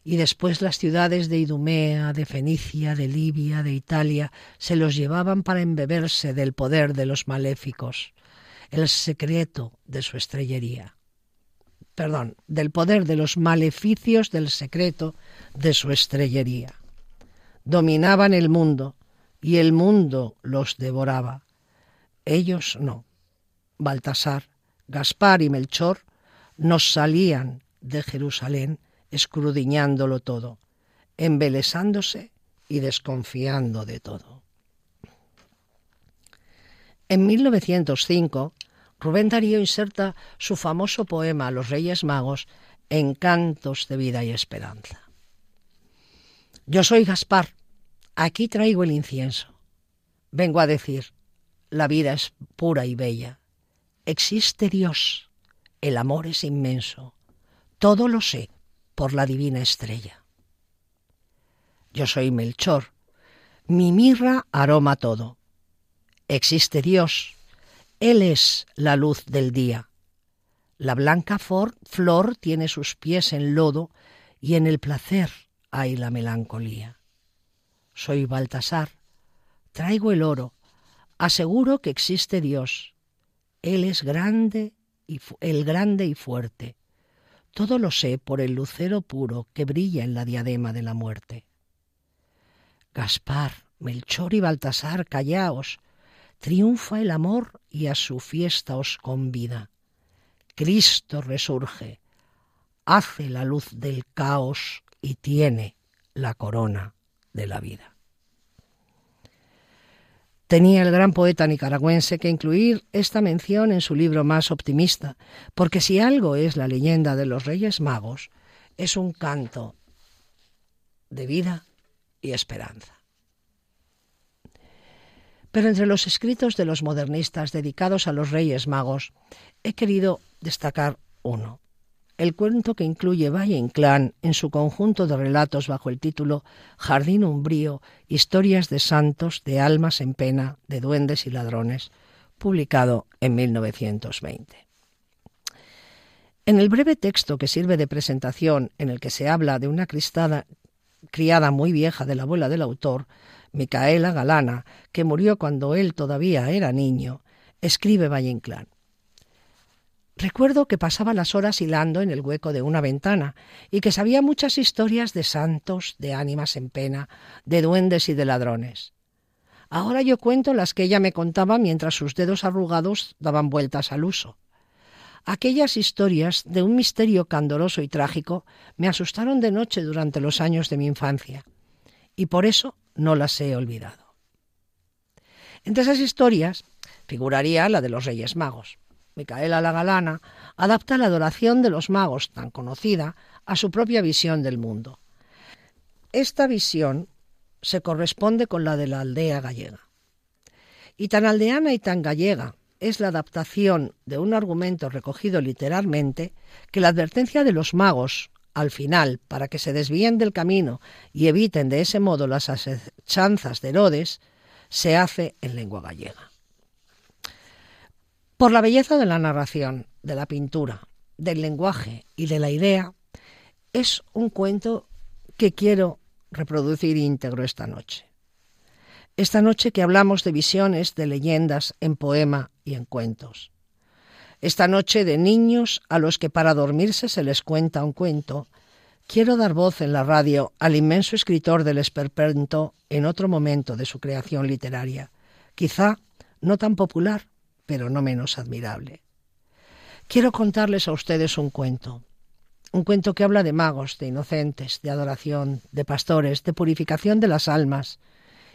y después las ciudades de Idumea, de Fenicia, de Libia, de Italia, se los llevaban para embeberse del poder de los maléficos, el secreto de su estrellería. Perdón, del poder de los maleficios del secreto de su estrellería. Dominaban el mundo, y el mundo los devoraba. Ellos no. Baltasar, Gaspar y Melchor nos salían de Jerusalén escrudiñándolo todo, embelesándose y desconfiando de todo. En 1905, Rubén Darío inserta su famoso poema los Reyes Magos, Encantos de vida y esperanza. Yo soy Gaspar, aquí traigo el incienso. Vengo a decir, la vida es pura y bella. Existe Dios, el amor es inmenso. Todo lo sé por la divina estrella. Yo soy Melchor, mi mirra aroma todo. Existe Dios, Él es la luz del día. La blanca flor tiene sus pies en lodo y en el placer hay la melancolía. Soy Baltasar, traigo el oro, aseguro que existe Dios. Él es grande y el grande y fuerte. Todo lo sé por el lucero puro que brilla en la diadema de la muerte. Gaspar, Melchor y Baltasar, callaos, triunfa el amor y a su fiesta os convida. Cristo resurge, hace la luz del caos y tiene la corona de la vida. Tenía el gran poeta nicaragüense que incluir esta mención en su libro más optimista, porque si algo es la leyenda de los Reyes Magos, es un canto de vida y esperanza. Pero entre los escritos de los modernistas dedicados a los Reyes Magos, he querido destacar uno, el cuento que incluye Valle Inclán en su conjunto de relatos bajo el título Jardín umbrío, historias de santos, de almas en pena, de duendes y ladrones, publicado en 1920. En el breve texto que sirve de presentación, en el que se habla de una cristada, criada muy vieja de la abuela del autor, Micaela Galana, que murió cuando él todavía era niño, escribe Valle Inclán. Recuerdo que pasaba las horas hilando en el hueco de una ventana y que sabía muchas historias de santos, de ánimas en pena, de duendes y de ladrones. Ahora yo cuento las que ella me contaba mientras sus dedos arrugados daban vueltas al uso. Aquellas historias de un misterio candoroso y trágico me asustaron de noche durante los años de mi infancia, y por eso no las he olvidado. Entre esas historias figuraría la de los Reyes Magos. Micaela la Galana, adapta la adoración de los magos, tan conocida, a su propia visión del mundo. Esta visión se corresponde con la de la aldea gallega. Y tan aldeana y tan gallega es la adaptación de un argumento recogido literalmente que la advertencia de los magos, al final, para que se desvíen del camino y eviten de ese modo las asechanzas de Herodes, se hace en lengua gallega. Por la belleza de la narración, de la pintura, del lenguaje y de la idea, es un cuento que quiero reproducir íntegro esta noche. Esta noche que hablamos de visiones, de leyendas en poema y en cuentos. Esta noche de niños a los que para dormirse se les cuenta un cuento, quiero dar voz en la radio al inmenso escritor del esperpento en otro momento de su creación literaria, quizá no tan popular, pero no menos admirable. Quiero contarles a ustedes un cuento, un cuento que habla de magos, de inocentes, de adoración, de pastores, de purificación de las almas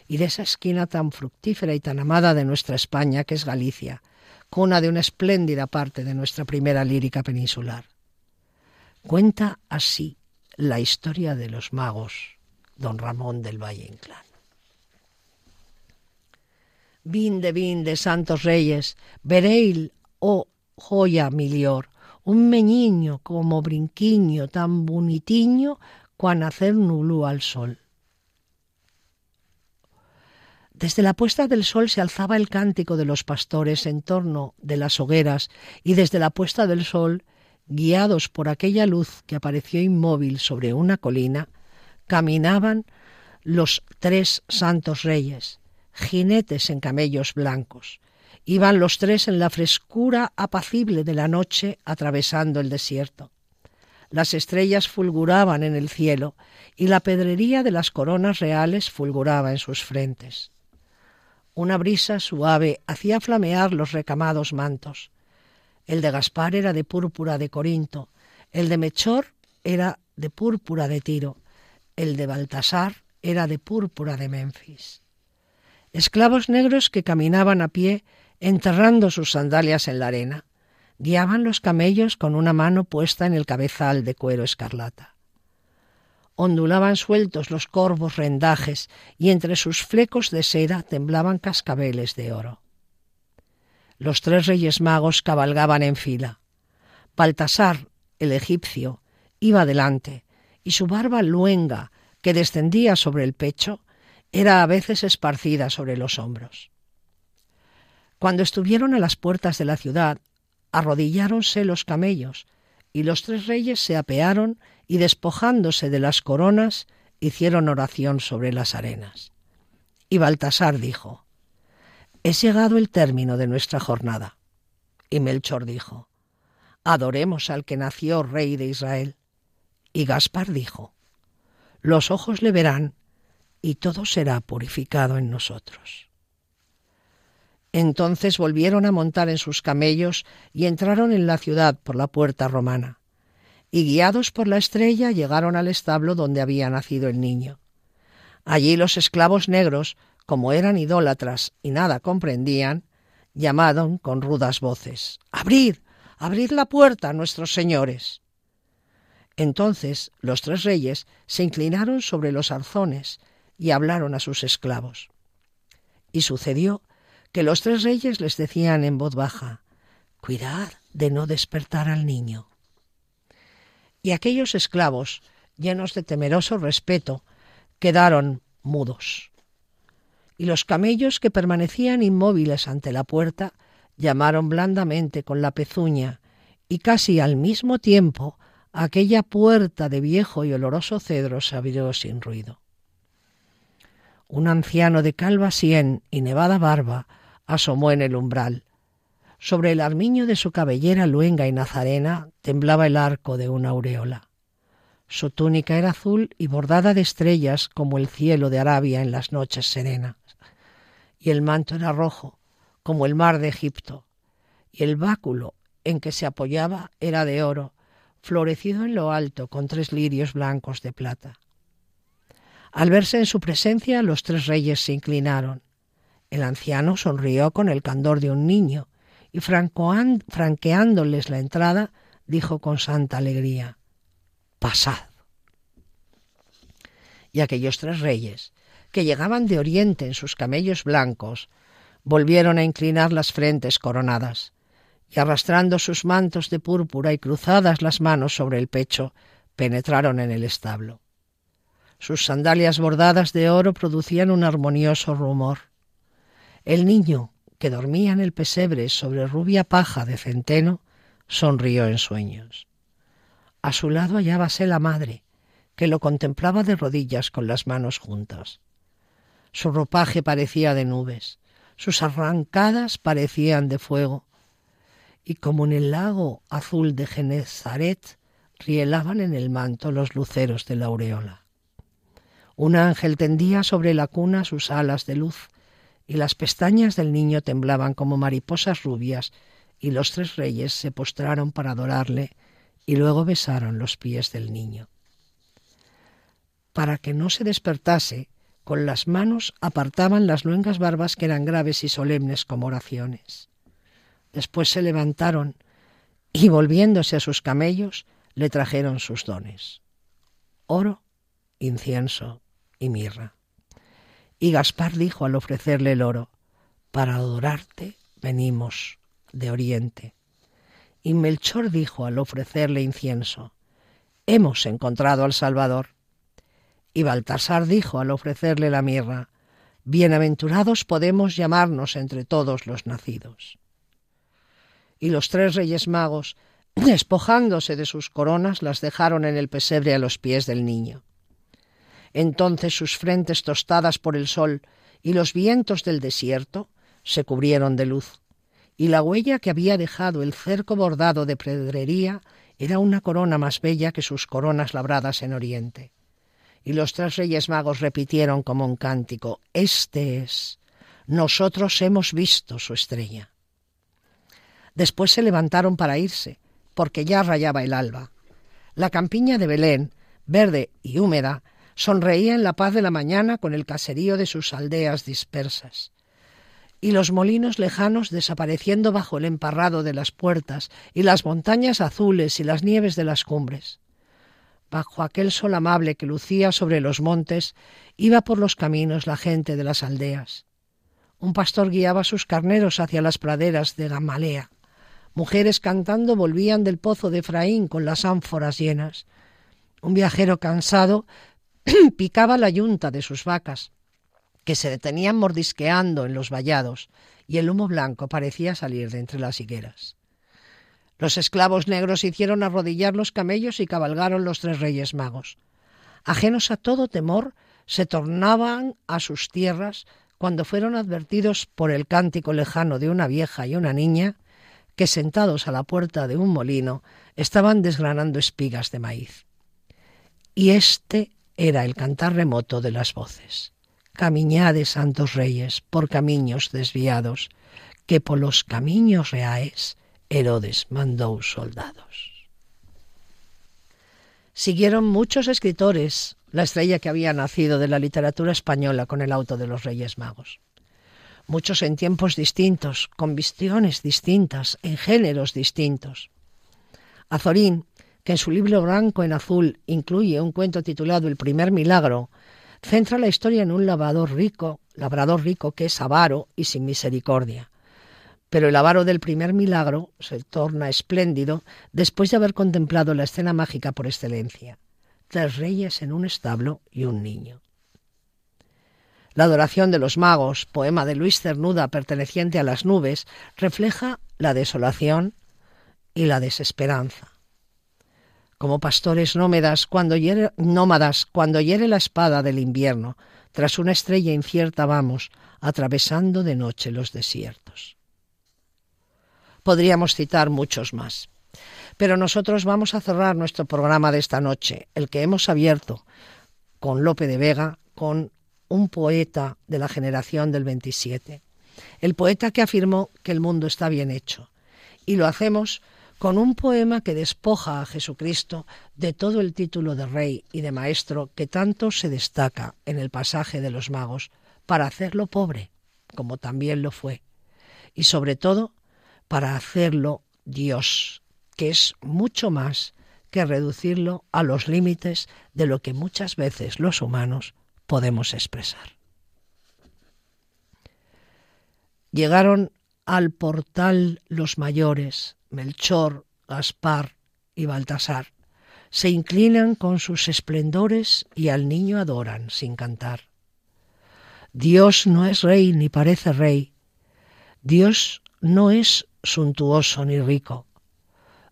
y de esa esquina tan fructífera y tan amada de nuestra España que es Galicia, cuna de una espléndida parte de nuestra primera lírica peninsular. Cuenta así la historia de los magos, don Ramón del Valle Inclán. Vinde, vinde, santos reyes, vereil, oh joya milior, un meñiño como brinquiño tan bonitiño cuan hacer nulú al sol. Desde la puesta del sol se alzaba el cántico de los pastores en torno de las hogueras y desde la puesta del sol, guiados por aquella luz que apareció inmóvil sobre una colina, caminaban los tres santos reyes, jinetes en camellos blancos. Iban los tres en la frescura apacible de la noche atravesando el desierto. Las estrellas fulguraban en el cielo y la pedrería de las coronas reales fulguraba en sus frentes. Una brisa suave hacía flamear los recamados mantos. El de Gaspar era de púrpura de Corinto, el de Mechor era de púrpura de Tiro, el de Baltasar era de púrpura de Memphis. Esclavos negros que caminaban a pie enterrando sus sandalias en la arena, guiaban los camellos con una mano puesta en el cabezal de cuero escarlata. Ondulaban sueltos los corvos rendajes y entre sus flecos de seda temblaban cascabeles de oro. Los tres reyes magos cabalgaban en fila. Baltasar, el egipcio, iba delante, y su barba luenga, que descendía sobre el pecho, era a veces esparcida sobre los hombros. Cuando estuvieron a las puertas de la ciudad, arrodilláronse los camellos, y los tres reyes se apearon y despojándose de las coronas, hicieron oración sobre las arenas. Y Baltasar dijo, Es llegado el término de nuestra jornada. Y Melchor dijo, Adoremos al que nació rey de Israel. Y Gaspar dijo, Los ojos le verán y todo será purificado en nosotros. Entonces volvieron a montar en sus camellos y entraron en la ciudad por la puerta romana y guiados por la estrella llegaron al establo donde había nacido el niño. Allí los esclavos negros, como eran idólatras y nada comprendían, llamaron con rudas voces Abrid, abrid la puerta, nuestros señores. Entonces los tres reyes se inclinaron sobre los arzones y hablaron a sus esclavos. Y sucedió que los tres reyes les decían en voz baja Cuidad de no despertar al niño y aquellos esclavos, llenos de temeroso respeto, quedaron mudos. Y los camellos que permanecían inmóviles ante la puerta llamaron blandamente con la pezuña, y casi al mismo tiempo aquella puerta de viejo y oloroso cedro se abrió sin ruido. Un anciano de calva sien y nevada barba asomó en el umbral, sobre el armiño de su cabellera luenga y nazarena temblaba el arco de una aureola. Su túnica era azul y bordada de estrellas como el cielo de Arabia en las noches serenas. Y el manto era rojo, como el mar de Egipto. Y el báculo en que se apoyaba era de oro, florecido en lo alto con tres lirios blancos de plata. Al verse en su presencia, los tres reyes se inclinaron. El anciano sonrió con el candor de un niño y franqueándoles la entrada, dijo con santa alegría, Pasad. Y aquellos tres reyes, que llegaban de oriente en sus camellos blancos, volvieron a inclinar las frentes coronadas, y arrastrando sus mantos de púrpura y cruzadas las manos sobre el pecho, penetraron en el establo. Sus sandalias bordadas de oro producían un armonioso rumor. El niño, que dormía en el pesebre sobre rubia paja de centeno, sonrió en sueños. A su lado hallábase la madre, que lo contemplaba de rodillas con las manos juntas. Su ropaje parecía de nubes, sus arrancadas parecían de fuego, y como en el lago azul de Genezaret rielaban en el manto los luceros de la aureola. Un ángel tendía sobre la cuna sus alas de luz, y las pestañas del niño temblaban como mariposas rubias, y los tres reyes se postraron para adorarle y luego besaron los pies del niño. Para que no se despertase, con las manos apartaban las luengas barbas que eran graves y solemnes como oraciones. Después se levantaron y volviéndose a sus camellos le trajeron sus dones, oro, incienso y mirra. Y Gaspar dijo al ofrecerle el oro, para adorarte venimos de oriente. Y Melchor dijo al ofrecerle incienso, hemos encontrado al Salvador. Y Baltasar dijo al ofrecerle la mirra, bienaventurados podemos llamarnos entre todos los nacidos. Y los tres reyes magos, despojándose de sus coronas, las dejaron en el pesebre a los pies del niño. Entonces sus frentes tostadas por el sol y los vientos del desierto se cubrieron de luz, y la huella que había dejado el cerco bordado de predrería era una corona más bella que sus coronas labradas en oriente. Y los tres reyes magos repitieron como un cántico, Este es, nosotros hemos visto su estrella. Después se levantaron para irse, porque ya rayaba el alba. La campiña de Belén, verde y húmeda, Sonreía en la paz de la mañana con el caserío de sus aldeas dispersas. Y los molinos lejanos desapareciendo bajo el emparrado de las puertas, y las montañas azules y las nieves de las cumbres. Bajo aquel sol amable que lucía sobre los montes, iba por los caminos la gente de las aldeas. Un pastor guiaba sus carneros hacia las praderas de Gamalea. Mujeres cantando volvían del pozo de Efraín con las ánforas llenas. Un viajero cansado picaba la yunta de sus vacas, que se detenían mordisqueando en los vallados, y el humo blanco parecía salir de entre las higueras. Los esclavos negros hicieron arrodillar los camellos y cabalgaron los tres reyes magos. Ajenos a todo temor, se tornaban a sus tierras cuando fueron advertidos por el cántico lejano de una vieja y una niña que sentados a la puerta de un molino estaban desgranando espigas de maíz. Y este era el cantar remoto de las voces. Camiñade, santos reyes, por camiños desviados, que por los camiños reales Herodes mandó soldados. Siguieron muchos escritores la estrella que había nacido de la literatura española con el auto de los Reyes Magos muchos en tiempos distintos, con visiones distintas, en géneros distintos. Azorín, que en su libro blanco en azul incluye un cuento titulado El primer milagro, centra la historia en un labrador rico, labrador rico que es avaro y sin misericordia. Pero el avaro del primer milagro se torna espléndido después de haber contemplado la escena mágica por excelencia. Tres reyes en un establo y un niño. La adoración de los magos, poema de Luis Cernuda perteneciente a las nubes, refleja la desolación y la desesperanza. Como pastores nómadas cuando hiere, nómadas cuando hiere la espada del invierno, tras una estrella incierta vamos, atravesando de noche los desiertos. Podríamos citar muchos más. Pero nosotros vamos a cerrar nuestro programa de esta noche, el que hemos abierto con Lope de Vega, con un poeta de la generación del 27, el poeta que afirmó que el mundo está bien hecho. Y lo hacemos con un poema que despoja a Jesucristo de todo el título de rey y de maestro que tanto se destaca en el pasaje de los magos, para hacerlo pobre, como también lo fue, y sobre todo para hacerlo Dios, que es mucho más que reducirlo a los límites de lo que muchas veces los humanos podemos expresar. Llegaron al portal los mayores, Melchor, Gaspar y Baltasar. Se inclinan con sus esplendores y al niño adoran sin cantar. Dios no es rey ni parece rey. Dios no es suntuoso ni rico.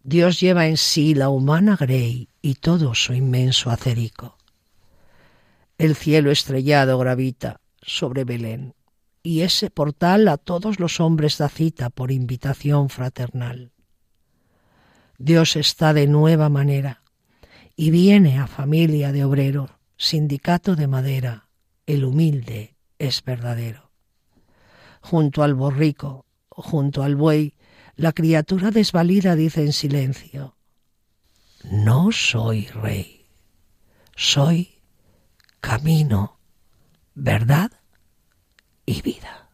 Dios lleva en sí la humana grey y todo su inmenso acerico. El cielo estrellado gravita sobre Belén, y ese portal a todos los hombres da cita por invitación fraternal. Dios está de nueva manera, y viene a familia de obrero, sindicato de madera, el humilde es verdadero. Junto al borrico, junto al buey, la criatura desvalida dice en silencio, no soy rey, soy camino, verdad y vida.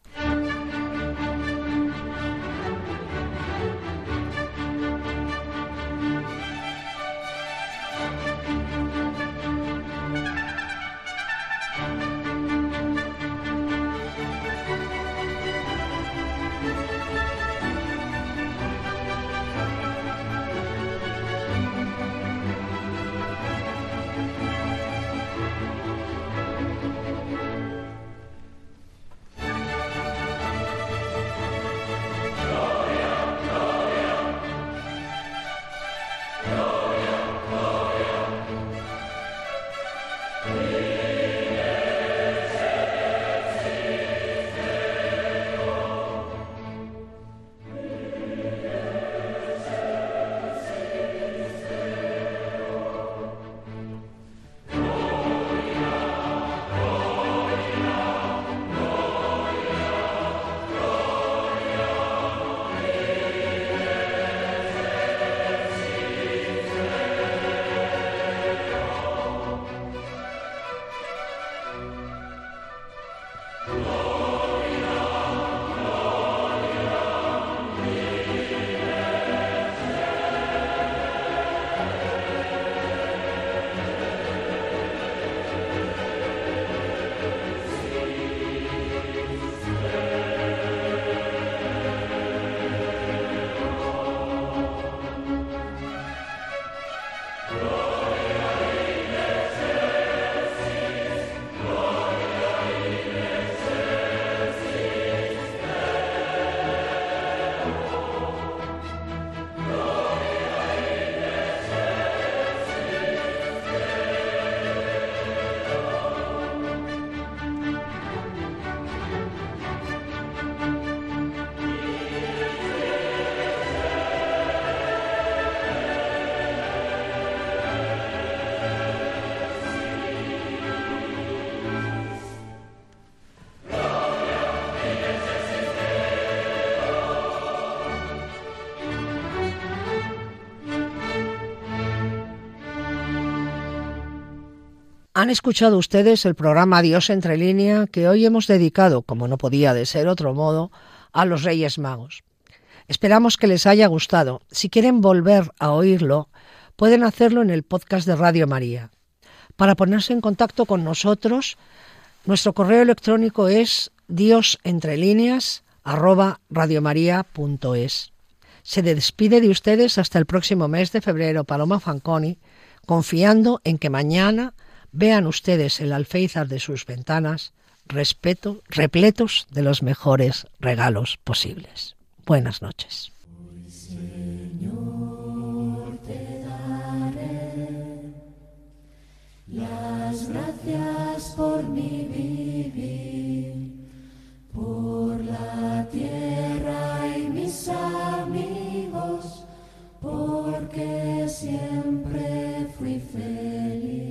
Han escuchado ustedes el programa Dios entre línea que hoy hemos dedicado, como no podía de ser otro modo, a los Reyes Magos. Esperamos que les haya gustado. Si quieren volver a oírlo, pueden hacerlo en el podcast de Radio María. Para ponerse en contacto con nosotros, nuestro correo electrónico es diosentrelíneas@radiomaria.es. Se despide de ustedes hasta el próximo mes de febrero Paloma Fanconi, confiando en que mañana Vean ustedes el alféizar de sus ventanas, respeto, repletos de los mejores regalos posibles. Buenas noches. Señor, te daré las gracias por mi vivir, por la tierra y mis amigos, porque siempre fui feliz.